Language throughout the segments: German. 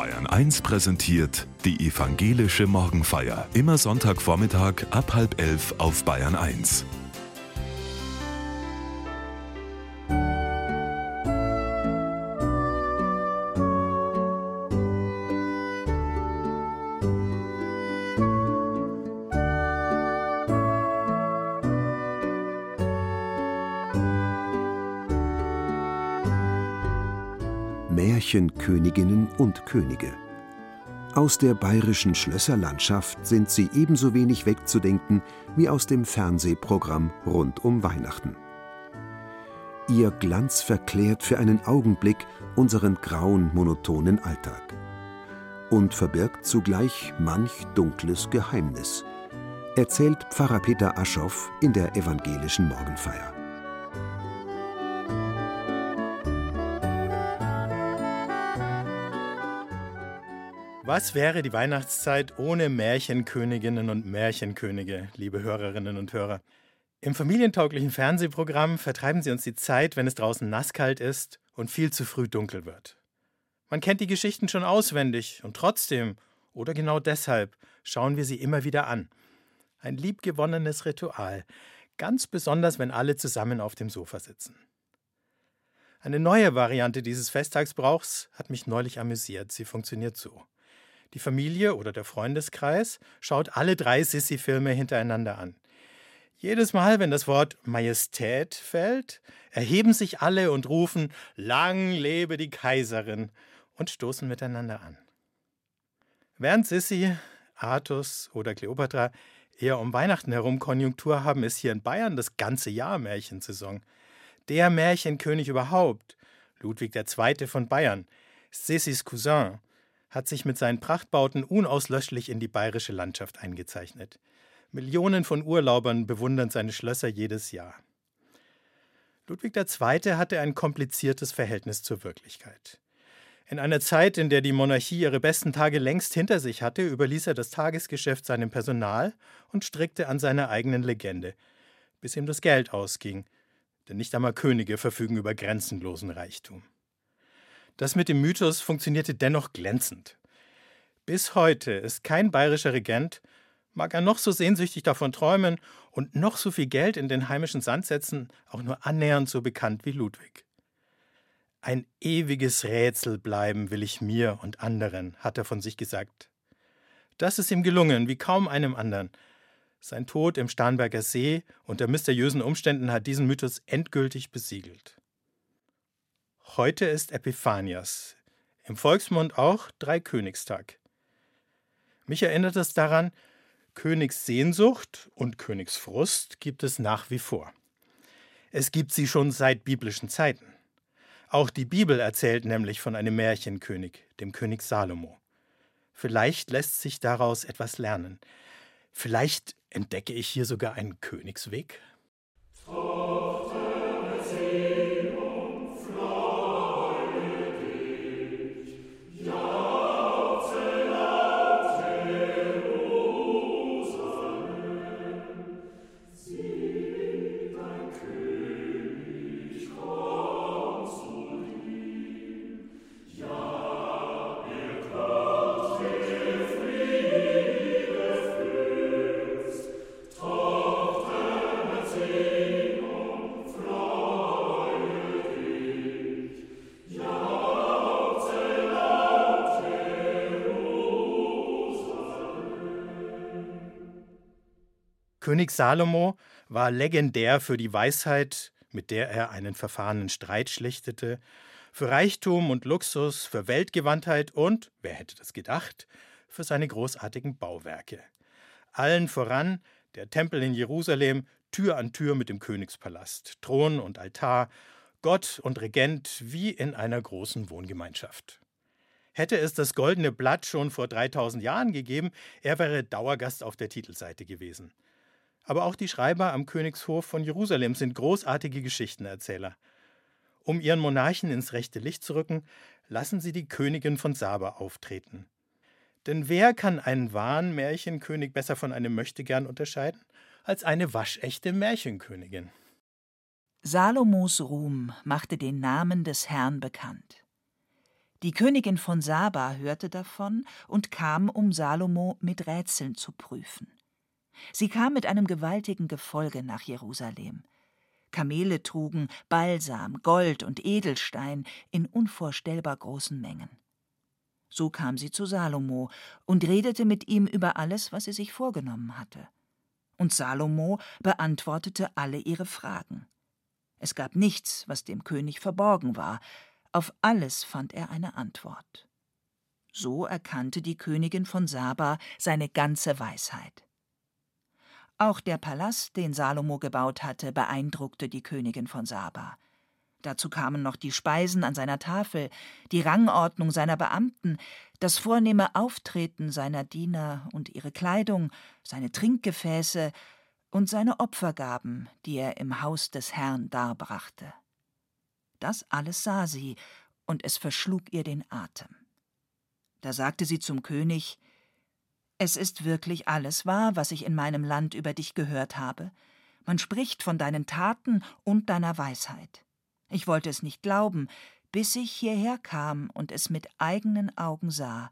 Bayern 1 präsentiert die evangelische Morgenfeier. Immer Sonntagvormittag ab halb elf auf Bayern 1. Märchenköniginnen und Könige. Aus der bayerischen Schlösserlandschaft sind sie ebenso wenig wegzudenken wie aus dem Fernsehprogramm rund um Weihnachten. Ihr Glanz verklärt für einen Augenblick unseren grauen, monotonen Alltag und verbirgt zugleich manch dunkles Geheimnis, erzählt Pfarrer Peter Aschoff in der evangelischen Morgenfeier. Was wäre die Weihnachtszeit ohne Märchenköniginnen und Märchenkönige, liebe Hörerinnen und Hörer? Im familientauglichen Fernsehprogramm vertreiben sie uns die Zeit, wenn es draußen nasskalt ist und viel zu früh dunkel wird. Man kennt die Geschichten schon auswendig und trotzdem, oder genau deshalb, schauen wir sie immer wieder an. Ein liebgewonnenes Ritual, ganz besonders, wenn alle zusammen auf dem Sofa sitzen. Eine neue Variante dieses Festtagsbrauchs hat mich neulich amüsiert. Sie funktioniert so. Die Familie oder der Freundeskreis schaut alle drei Sissi-Filme hintereinander an. Jedes Mal, wenn das Wort Majestät fällt, erheben sich alle und rufen Lang lebe die Kaiserin und stoßen miteinander an. Während Sissi, Artus oder Kleopatra eher um Weihnachten herum Konjunktur haben, ist hier in Bayern das ganze Jahr Märchensaison. Der Märchenkönig überhaupt, Ludwig II. von Bayern, Sissis Cousin, hat sich mit seinen Prachtbauten unauslöschlich in die bayerische Landschaft eingezeichnet. Millionen von Urlaubern bewundern seine Schlösser jedes Jahr. Ludwig II. hatte ein kompliziertes Verhältnis zur Wirklichkeit. In einer Zeit, in der die Monarchie ihre besten Tage längst hinter sich hatte, überließ er das Tagesgeschäft seinem Personal und strickte an seiner eigenen Legende, bis ihm das Geld ausging, denn nicht einmal Könige verfügen über grenzenlosen Reichtum. Das mit dem Mythos funktionierte dennoch glänzend. Bis heute ist kein bayerischer Regent, mag er noch so sehnsüchtig davon träumen und noch so viel Geld in den heimischen Sand setzen, auch nur annähernd so bekannt wie Ludwig. Ein ewiges Rätsel bleiben will ich mir und anderen, hat er von sich gesagt. Das ist ihm gelungen, wie kaum einem anderen. Sein Tod im Starnberger See unter mysteriösen Umständen hat diesen Mythos endgültig besiegelt. Heute ist Epiphanias, im Volksmund auch Dreikönigstag. Mich erinnert es daran, Königssehnsucht und Königsfrust gibt es nach wie vor. Es gibt sie schon seit biblischen Zeiten. Auch die Bibel erzählt nämlich von einem Märchenkönig, dem König Salomo. Vielleicht lässt sich daraus etwas lernen. Vielleicht entdecke ich hier sogar einen Königsweg. König Salomo war legendär für die Weisheit, mit der er einen verfahrenen Streit schlichtete, für Reichtum und Luxus, für Weltgewandtheit und, wer hätte das gedacht, für seine großartigen Bauwerke. Allen voran der Tempel in Jerusalem, Tür an Tür mit dem Königspalast, Thron und Altar, Gott und Regent wie in einer großen Wohngemeinschaft. Hätte es das goldene Blatt schon vor 3000 Jahren gegeben, er wäre Dauergast auf der Titelseite gewesen. Aber auch die Schreiber am Königshof von Jerusalem sind großartige Geschichtenerzähler. Um ihren Monarchen ins rechte Licht zu rücken, lassen sie die Königin von Saba auftreten. Denn wer kann einen wahren Märchenkönig besser von einem Möchtegern unterscheiden als eine waschechte Märchenkönigin? Salomos Ruhm machte den Namen des Herrn bekannt. Die Königin von Saba hörte davon und kam, um Salomo mit Rätseln zu prüfen. Sie kam mit einem gewaltigen Gefolge nach Jerusalem. Kamele trugen Balsam, Gold und Edelstein in unvorstellbar großen Mengen. So kam sie zu Salomo und redete mit ihm über alles, was sie sich vorgenommen hatte. Und Salomo beantwortete alle ihre Fragen. Es gab nichts, was dem König verborgen war, auf alles fand er eine Antwort. So erkannte die Königin von Saba seine ganze Weisheit. Auch der Palast, den Salomo gebaut hatte, beeindruckte die Königin von Saba. Dazu kamen noch die Speisen an seiner Tafel, die Rangordnung seiner Beamten, das vornehme Auftreten seiner Diener und ihre Kleidung, seine Trinkgefäße und seine Opfergaben, die er im Haus des Herrn darbrachte. Das alles sah sie, und es verschlug ihr den Atem. Da sagte sie zum König Es ist wirklich alles wahr, was ich in meinem Land über dich gehört habe. Man spricht von deinen Taten und deiner Weisheit. Ich wollte es nicht glauben, bis ich hierher kam und es mit eigenen Augen sah.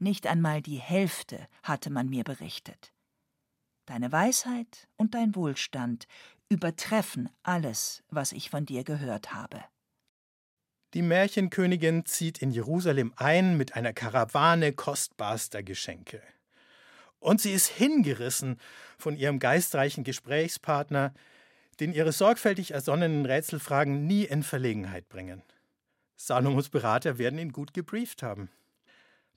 Nicht einmal die Hälfte hatte man mir berichtet. Deine Weisheit und dein Wohlstand übertreffen alles, was ich von dir gehört habe. Die Märchenkönigin zieht in Jerusalem ein mit einer Karawane kostbarster Geschenke. Und sie ist hingerissen von ihrem geistreichen Gesprächspartner, den ihre sorgfältig ersonnenen Rätselfragen nie in Verlegenheit bringen. Salomos Berater werden ihn gut gebrieft haben.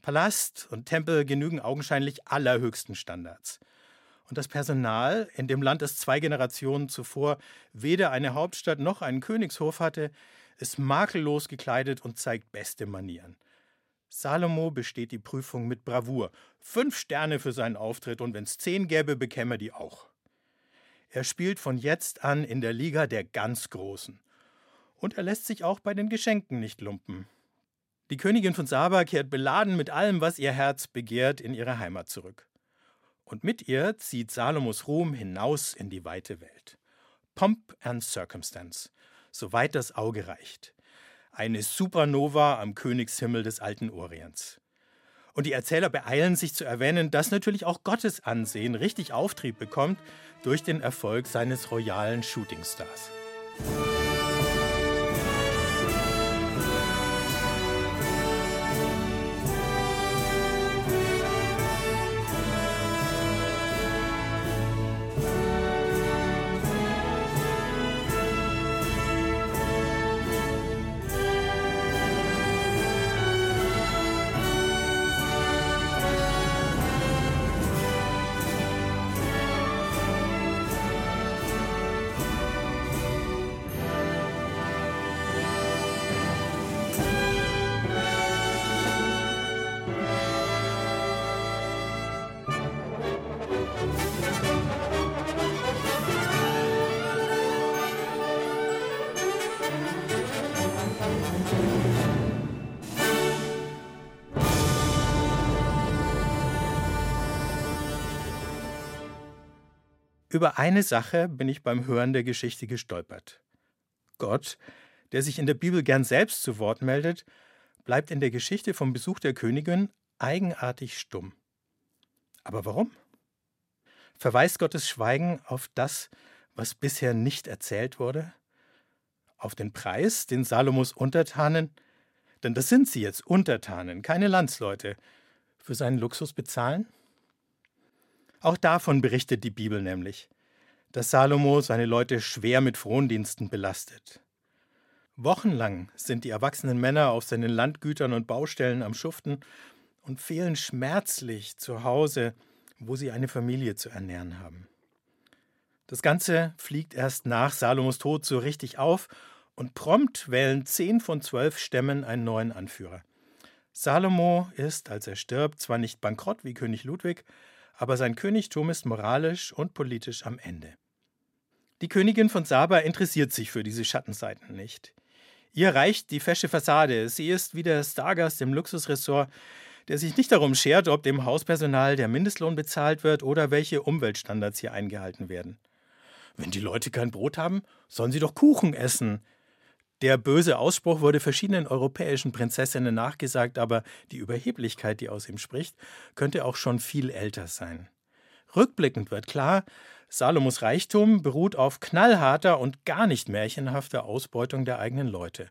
Palast und Tempel genügen augenscheinlich allerhöchsten Standards. Und das Personal, in dem Land, das zwei Generationen zuvor weder eine Hauptstadt noch einen Königshof hatte, ist makellos gekleidet und zeigt beste Manieren. Salomo besteht die Prüfung mit Bravour. Fünf Sterne für seinen Auftritt und wenn es zehn gäbe, bekäme er die auch. Er spielt von jetzt an in der Liga der ganz Großen. Und er lässt sich auch bei den Geschenken nicht lumpen. Die Königin von Saba kehrt beladen mit allem, was ihr Herz begehrt, in ihre Heimat zurück. Und mit ihr zieht Salomos Ruhm hinaus in die weite Welt. Pomp and Circumstance, soweit das Auge reicht. Eine Supernova am Königshimmel des alten Orients. Und die Erzähler beeilen sich zu erwähnen, dass natürlich auch Gottes Ansehen richtig Auftrieb bekommt durch den Erfolg seines royalen Shootingstars. Über eine Sache bin ich beim Hören der Geschichte gestolpert. Gott, der sich in der Bibel gern selbst zu Wort meldet, bleibt in der Geschichte vom Besuch der Königin eigenartig stumm. Aber warum? Verweist Gottes Schweigen auf das, was bisher nicht erzählt wurde? Auf den Preis, den Salomos Untertanen, denn das sind sie jetzt, Untertanen, keine Landsleute, für seinen Luxus bezahlen? Auch davon berichtet die Bibel nämlich, dass Salomo seine Leute schwer mit Frondiensten belastet. Wochenlang sind die erwachsenen Männer auf seinen Landgütern und Baustellen am Schuften und fehlen schmerzlich zu Hause, wo sie eine Familie zu ernähren haben. Das Ganze fliegt erst nach Salomos Tod so richtig auf und prompt wählen zehn von zwölf Stämmen einen neuen Anführer. Salomo ist, als er stirbt, zwar nicht bankrott wie König Ludwig, aber sein Königtum ist moralisch und politisch am Ende. Die Königin von Saba interessiert sich für diese Schattenseiten nicht. Ihr reicht die fesche Fassade. Sie ist wie der Stargast im Luxusressort, der sich nicht darum schert, ob dem Hauspersonal der Mindestlohn bezahlt wird oder welche Umweltstandards hier eingehalten werden. Wenn die Leute kein Brot haben, sollen sie doch Kuchen essen. Der böse Ausspruch wurde verschiedenen europäischen Prinzessinnen nachgesagt, aber die Überheblichkeit, die aus ihm spricht, könnte auch schon viel älter sein. Rückblickend wird klar, Salomos Reichtum beruht auf knallharter und gar nicht märchenhafter Ausbeutung der eigenen Leute.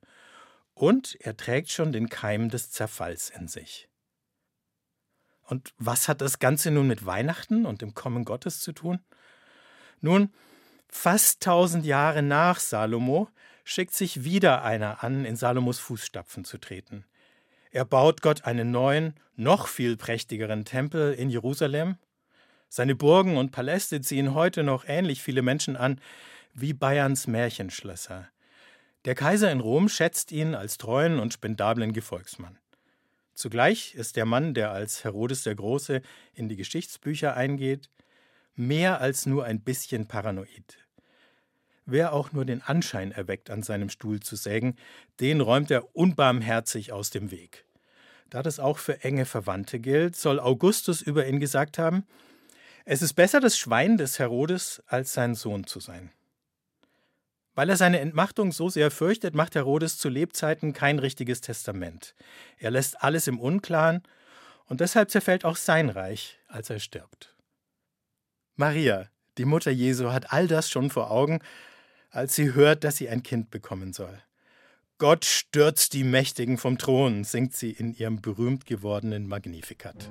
Und er trägt schon den Keim des Zerfalls in sich. Und was hat das Ganze nun mit Weihnachten und dem Kommen Gottes zu tun? Nun, fast tausend Jahre nach Salomo schickt sich wieder einer an, in Salomos Fußstapfen zu treten. Er baut Gott einen neuen, noch viel prächtigeren Tempel in Jerusalem. Seine Burgen und Paläste ziehen heute noch ähnlich viele Menschen an wie Bayerns Märchenschlösser. Der Kaiser in Rom schätzt ihn als treuen und spendablen Gefolgsmann. Zugleich ist der Mann, der als Herodes der Große in die Geschichtsbücher eingeht, mehr als nur ein bisschen paranoid. Wer auch nur den Anschein erweckt, an seinem Stuhl zu sägen, den räumt er unbarmherzig aus dem Weg. Da das auch für enge Verwandte gilt, soll Augustus über ihn gesagt haben, es ist besser das Schwein des Herodes als sein Sohn zu sein. Weil er seine Entmachtung so sehr fürchtet, macht Herodes zu Lebzeiten kein richtiges Testament. Er lässt alles im Unklaren und deshalb zerfällt auch sein Reich, als er stirbt. Maria, die Mutter Jesu, hat all das schon vor Augen als sie hört, dass sie ein Kind bekommen soll. Gott stürzt die Mächtigen vom Thron, singt sie in ihrem berühmt gewordenen Magnificat.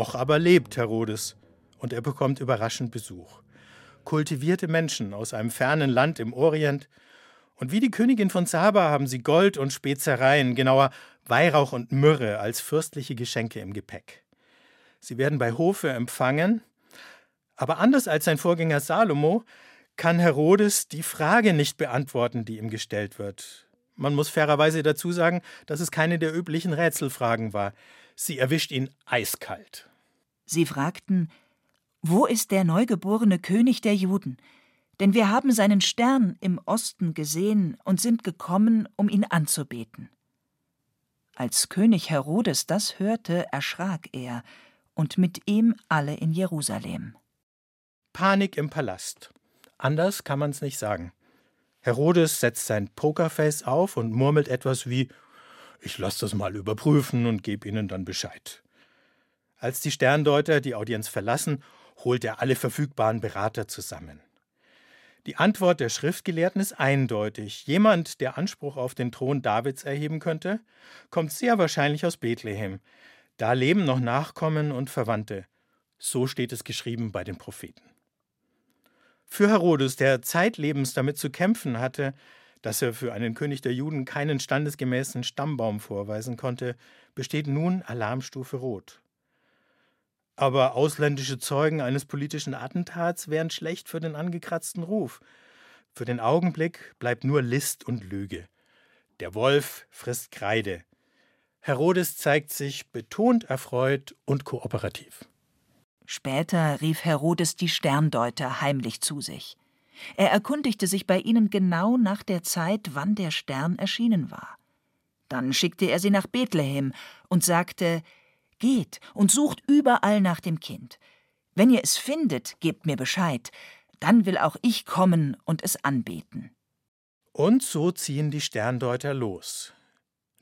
Noch aber lebt Herodes und er bekommt überraschend Besuch. Kultivierte Menschen aus einem fernen Land im Orient und wie die Königin von Saba haben sie Gold und Spezereien, genauer Weihrauch und Myrrhe als fürstliche Geschenke im Gepäck. Sie werden bei Hofe empfangen, aber anders als sein Vorgänger Salomo kann Herodes die Frage nicht beantworten, die ihm gestellt wird. Man muss fairerweise dazu sagen, dass es keine der üblichen Rätselfragen war. Sie erwischt ihn eiskalt. Sie fragten, wo ist der neugeborene König der Juden? Denn wir haben seinen Stern im Osten gesehen und sind gekommen, um ihn anzubeten. Als König Herodes das hörte, erschrak er, und mit ihm alle in Jerusalem. Panik im Palast. Anders kann man's nicht sagen. Herodes setzt sein Pokerface auf und murmelt etwas wie Ich lass das mal überprüfen und gebe Ihnen dann Bescheid. Als die Sterndeuter die Audienz verlassen, holt er alle verfügbaren Berater zusammen. Die Antwort der Schriftgelehrten ist eindeutig. Jemand, der Anspruch auf den Thron Davids erheben könnte, kommt sehr wahrscheinlich aus Bethlehem. Da leben noch Nachkommen und Verwandte. So steht es geschrieben bei den Propheten. Für Herodes, der zeitlebens damit zu kämpfen hatte, dass er für einen König der Juden keinen standesgemäßen Stammbaum vorweisen konnte, besteht nun Alarmstufe Rot. Aber ausländische Zeugen eines politischen Attentats wären schlecht für den angekratzten Ruf. Für den Augenblick bleibt nur List und Lüge. Der Wolf frisst Kreide. Herodes zeigt sich betont erfreut und kooperativ. Später rief Herodes die Sterndeuter heimlich zu sich. Er erkundigte sich bei ihnen genau nach der Zeit, wann der Stern erschienen war. Dann schickte er sie nach Bethlehem und sagte, Geht und sucht überall nach dem Kind. Wenn ihr es findet, gebt mir Bescheid, dann will auch ich kommen und es anbeten. Und so ziehen die Sterndeuter los.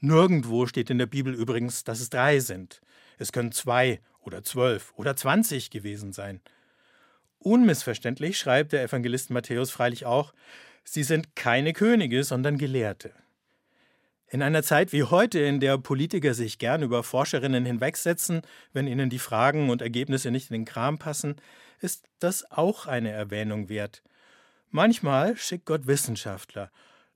Nirgendwo steht in der Bibel übrigens, dass es drei sind. Es können zwei oder zwölf oder zwanzig gewesen sein. Unmissverständlich schreibt der Evangelist Matthäus freilich auch, sie sind keine Könige, sondern Gelehrte. In einer Zeit wie heute, in der Politiker sich gern über Forscherinnen hinwegsetzen, wenn ihnen die Fragen und Ergebnisse nicht in den Kram passen, ist das auch eine Erwähnung wert. Manchmal schickt Gott Wissenschaftler,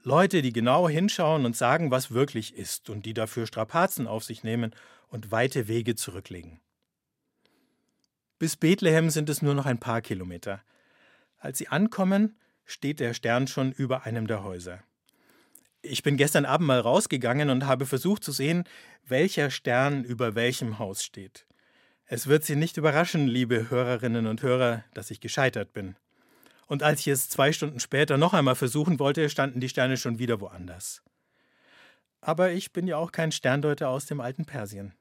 Leute, die genau hinschauen und sagen, was wirklich ist und die dafür Strapazen auf sich nehmen und weite Wege zurücklegen. Bis Bethlehem sind es nur noch ein paar Kilometer. Als sie ankommen, steht der Stern schon über einem der Häuser. Ich bin gestern Abend mal rausgegangen und habe versucht zu sehen, welcher Stern über welchem Haus steht. Es wird Sie nicht überraschen, liebe Hörerinnen und Hörer, dass ich gescheitert bin. Und als ich es zwei Stunden später noch einmal versuchen wollte, standen die Sterne schon wieder woanders. Aber ich bin ja auch kein Sterndeuter aus dem alten Persien.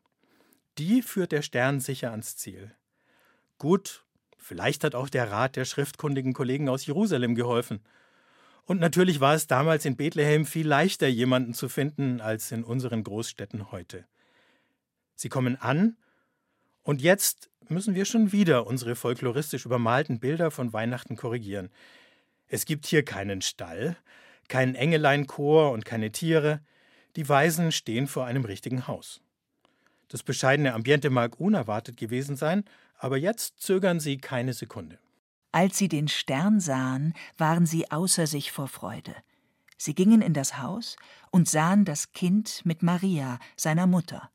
Die führt der Stern sicher ans Ziel. Gut, vielleicht hat auch der Rat der schriftkundigen Kollegen aus Jerusalem geholfen. Und natürlich war es damals in Bethlehem viel leichter, jemanden zu finden, als in unseren Großstädten heute. Sie kommen an, und jetzt müssen wir schon wieder unsere folkloristisch übermalten Bilder von Weihnachten korrigieren. Es gibt hier keinen Stall, keinen Engeleinchor und keine Tiere. Die Weisen stehen vor einem richtigen Haus. Das bescheidene Ambiente mag unerwartet gewesen sein, aber jetzt zögern sie keine Sekunde. Als sie den Stern sahen, waren sie außer sich vor Freude. Sie gingen in das Haus und sahen das Kind mit Maria, seiner Mutter.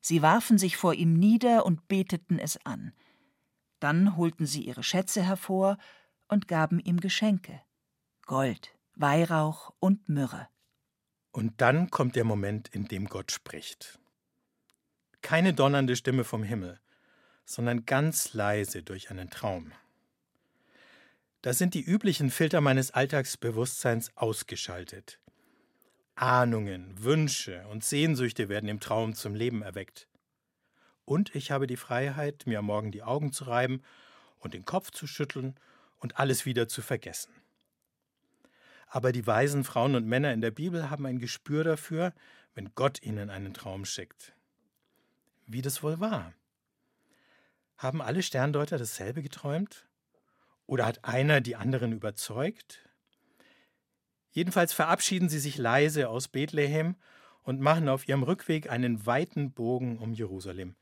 Sie warfen sich vor ihm nieder und beteten es an. Dann holten sie ihre Schätze hervor und gaben ihm Geschenke Gold, Weihrauch und Myrrhe. Und dann kommt der Moment, in dem Gott spricht. Keine donnernde Stimme vom Himmel, sondern ganz leise durch einen Traum. Da sind die üblichen Filter meines Alltagsbewusstseins ausgeschaltet. Ahnungen, Wünsche und Sehnsüchte werden im Traum zum Leben erweckt. Und ich habe die Freiheit, mir am Morgen die Augen zu reiben und den Kopf zu schütteln und alles wieder zu vergessen. Aber die weisen Frauen und Männer in der Bibel haben ein Gespür dafür, wenn Gott ihnen einen Traum schickt. Wie das wohl war? Haben alle Sterndeuter dasselbe geträumt? Oder hat einer die anderen überzeugt? Jedenfalls verabschieden sie sich leise aus Bethlehem und machen auf ihrem Rückweg einen weiten Bogen um Jerusalem.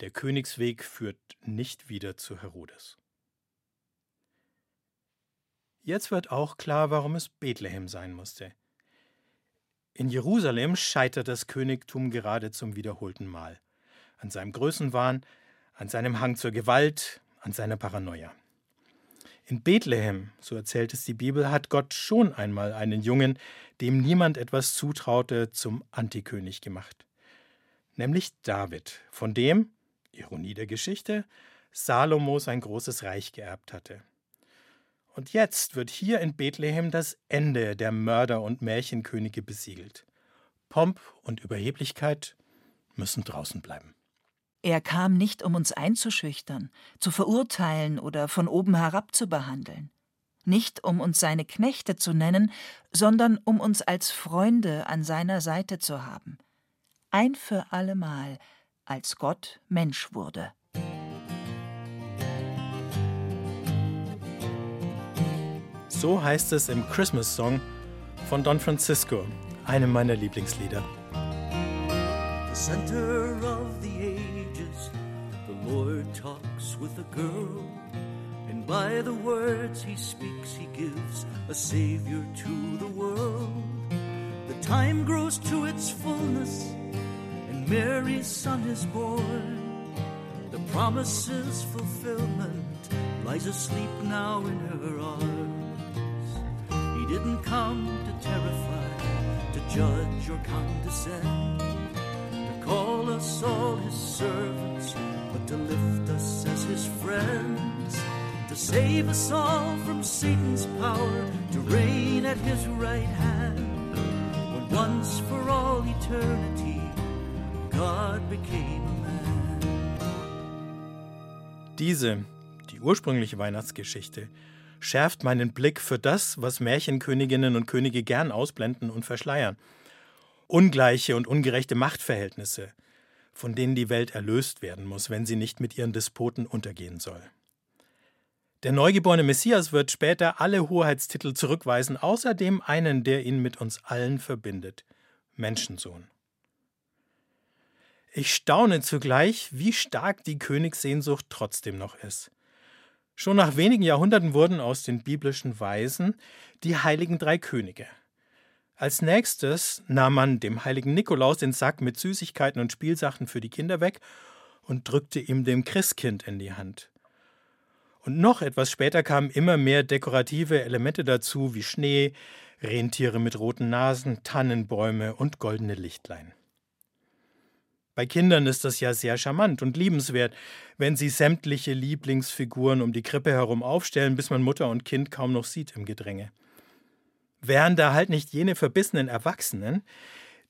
Der Königsweg führt nicht wieder zu Herodes. Jetzt wird auch klar, warum es Bethlehem sein musste. In Jerusalem scheitert das Königtum gerade zum wiederholten Mal. An seinem Größenwahn, an seinem Hang zur Gewalt, an seiner Paranoia. In Bethlehem, so erzählt es die Bibel, hat Gott schon einmal einen Jungen, dem niemand etwas zutraute, zum Antikönig gemacht. Nämlich David, von dem, Ironie der Geschichte, Salomo sein großes Reich geerbt hatte. Und jetzt wird hier in Bethlehem das Ende der Mörder und Märchenkönige besiegelt. Pomp und Überheblichkeit müssen draußen bleiben. Er kam nicht, um uns einzuschüchtern, zu verurteilen oder von oben herab zu behandeln. Nicht, um uns seine Knechte zu nennen, sondern um uns als Freunde an seiner Seite zu haben. Ein für allemal, als Gott Mensch wurde. So heißt es im Christmas Song von Don Francisco, einem meiner Lieblingslieder. Lord talks with a girl, and by the words he speaks, he gives a Savior to the world. The time grows to its fullness, and Mary's Son is born. The promise's fulfillment lies asleep now in her arms. He didn't come to terrify, to judge or condescend, to call us all his servants but to lift us as his friends, to save us all from Satan's power, to reign at his right hand. When once for all eternity, God became a man. Diese, die ursprüngliche Weihnachtsgeschichte, schärft meinen Blick für das, was Märchenköniginnen und Könige gern ausblenden und verschleiern. Ungleiche und ungerechte Machtverhältnisse – von denen die Welt erlöst werden muss, wenn sie nicht mit ihren Despoten untergehen soll. Der neugeborene Messias wird später alle Hoheitstitel zurückweisen, außer dem einen, der ihn mit uns allen verbindet Menschensohn. Ich staune zugleich, wie stark die Königssehnsucht trotzdem noch ist. Schon nach wenigen Jahrhunderten wurden aus den biblischen Weisen die heiligen drei Könige. Als nächstes nahm man dem heiligen Nikolaus den Sack mit Süßigkeiten und Spielsachen für die Kinder weg und drückte ihm dem Christkind in die Hand. Und noch etwas später kamen immer mehr dekorative Elemente dazu, wie Schnee, Rentiere mit roten Nasen, Tannenbäume und goldene Lichtlein. Bei Kindern ist das ja sehr charmant und liebenswert, wenn sie sämtliche Lieblingsfiguren um die Krippe herum aufstellen, bis man Mutter und Kind kaum noch sieht im Gedränge. Wären da halt nicht jene verbissenen Erwachsenen,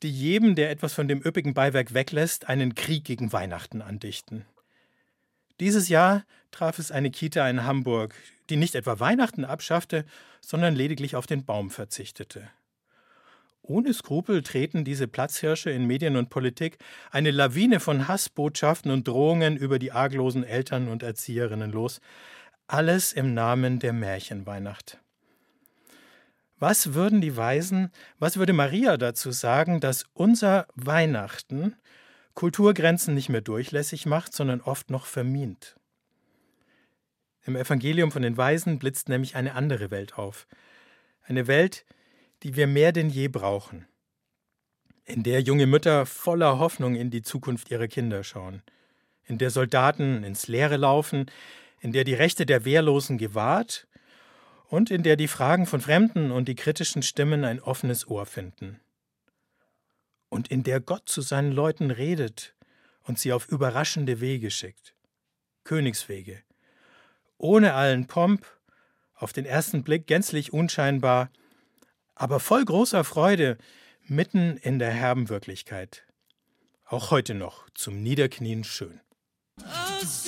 die jedem, der etwas von dem üppigen Beiwerk weglässt, einen Krieg gegen Weihnachten andichten. Dieses Jahr traf es eine Kita in Hamburg, die nicht etwa Weihnachten abschaffte, sondern lediglich auf den Baum verzichtete. Ohne Skrupel treten diese Platzhirsche in Medien und Politik eine Lawine von Hassbotschaften und Drohungen über die arglosen Eltern und Erzieherinnen los, alles im Namen der Märchenweihnacht. Was würden die Weisen, was würde Maria dazu sagen, dass unser Weihnachten Kulturgrenzen nicht mehr durchlässig macht, sondern oft noch vermint? Im Evangelium von den Weisen blitzt nämlich eine andere Welt auf. Eine Welt, die wir mehr denn je brauchen, in der junge Mütter voller Hoffnung in die Zukunft ihrer Kinder schauen, in der Soldaten ins Leere laufen, in der die Rechte der Wehrlosen gewahrt und in der die Fragen von Fremden und die kritischen Stimmen ein offenes Ohr finden. Und in der Gott zu seinen Leuten redet und sie auf überraschende Wege schickt. Königswege. Ohne allen Pomp, auf den ersten Blick gänzlich unscheinbar, aber voll großer Freude mitten in der herben Wirklichkeit. Auch heute noch zum Niederknien schön. Oh,